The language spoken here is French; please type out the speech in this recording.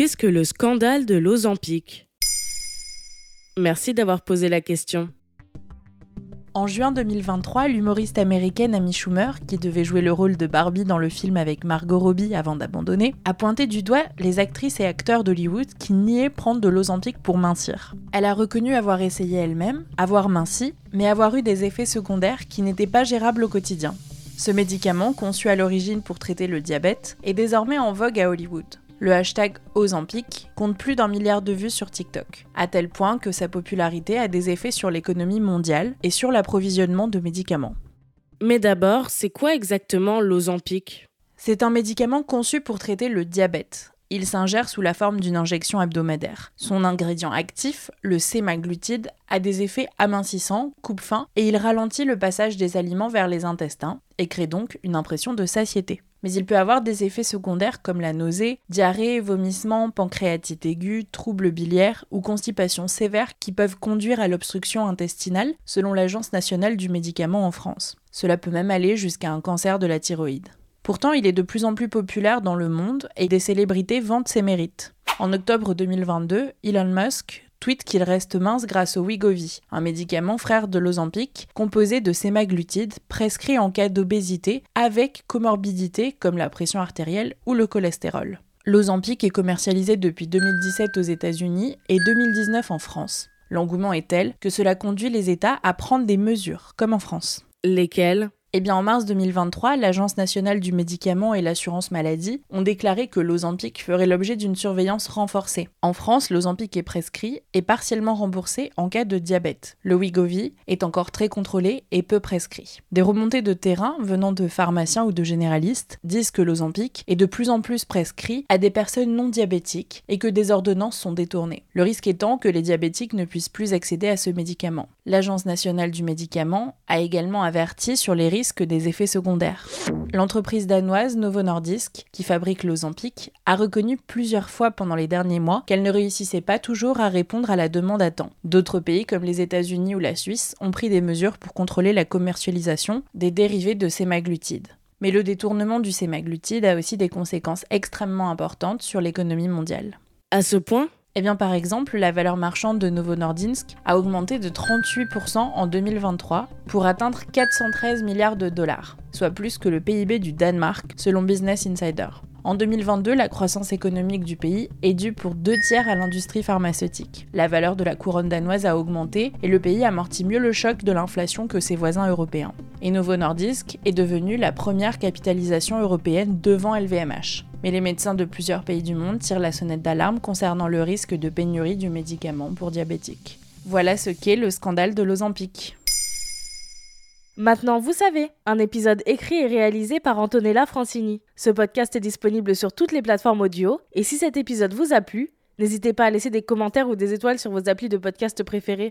Qu'est-ce que le scandale de l'Ozempic? Merci d'avoir posé la question. En juin 2023, l'humoriste américaine Amy Schumer, qui devait jouer le rôle de Barbie dans le film avec Margot Robbie avant d'abandonner, a pointé du doigt les actrices et acteurs d'Hollywood qui niaient prendre de l'Ozempic pour mincir. Elle a reconnu avoir essayé elle-même, avoir minci, mais avoir eu des effets secondaires qui n'étaient pas gérables au quotidien. Ce médicament, conçu à l'origine pour traiter le diabète, est désormais en vogue à Hollywood. Le hashtag Ozempic compte plus d'un milliard de vues sur TikTok, à tel point que sa popularité a des effets sur l'économie mondiale et sur l'approvisionnement de médicaments. Mais d'abord, c'est quoi exactement l'Ozempic? C'est un médicament conçu pour traiter le diabète. Il s'ingère sous la forme d'une injection hebdomadaire. Son ingrédient actif, le sémaglutide, a des effets amincissants, coupe fin et il ralentit le passage des aliments vers les intestins et crée donc une impression de satiété mais il peut avoir des effets secondaires comme la nausée, diarrhée, vomissement, pancréatite aiguë, troubles biliaires ou constipation sévère qui peuvent conduire à l'obstruction intestinale selon l'Agence nationale du médicament en France. Cela peut même aller jusqu'à un cancer de la thyroïde. Pourtant, il est de plus en plus populaire dans le monde et des célébrités vantent ses mérites. En octobre 2022, Elon Musk, tweet qu'il reste mince grâce au Wegovy, un médicament frère de l'Ozempic composé de sémaglutide prescrit en cas d'obésité avec comorbidité comme la pression artérielle ou le cholestérol. L'Ozempic est commercialisé depuis 2017 aux États-Unis et 2019 en France. L'engouement est tel que cela conduit les États à prendre des mesures, comme en France. Lesquelles? Eh bien, en mars 2023, l'Agence nationale du médicament et l'assurance maladie ont déclaré que l'Ozempic ferait l'objet d'une surveillance renforcée. En France, l'Ozempic est prescrit et partiellement remboursé en cas de diabète. Le Wegovy est encore très contrôlé et peu prescrit. Des remontées de terrain venant de pharmaciens ou de généralistes disent que l'Ozempic est de plus en plus prescrit à des personnes non diabétiques et que des ordonnances sont détournées. Le risque étant que les diabétiques ne puissent plus accéder à ce médicament. L'Agence nationale du médicament a également averti sur les risques risque des effets secondaires. L'entreprise danoise Novo Nordisk, qui fabrique l'Ozempic, a reconnu plusieurs fois pendant les derniers mois qu'elle ne réussissait pas toujours à répondre à la demande à temps. D'autres pays comme les États-Unis ou la Suisse ont pris des mesures pour contrôler la commercialisation des dérivés de sémaglutide. Mais le détournement du sémaglutide a aussi des conséquences extrêmement importantes sur l'économie mondiale. À ce point eh bien, par exemple, la valeur marchande de Novo Nordisk a augmenté de 38% en 2023 pour atteindre 413 milliards de dollars, soit plus que le PIB du Danemark, selon Business Insider. En 2022, la croissance économique du pays est due pour deux tiers à l'industrie pharmaceutique. La valeur de la couronne danoise a augmenté et le pays amortit mieux le choc de l'inflation que ses voisins européens. Et Novo Nordisk est devenu la première capitalisation européenne devant LVMH. Mais les médecins de plusieurs pays du monde tirent la sonnette d'alarme concernant le risque de pénurie du médicament pour diabétiques. Voilà ce qu'est le scandale de l'Ozempic. Maintenant, vous savez, un épisode écrit et réalisé par Antonella Francini. Ce podcast est disponible sur toutes les plateformes audio, et si cet épisode vous a plu, n'hésitez pas à laisser des commentaires ou des étoiles sur vos applis de podcast préférés.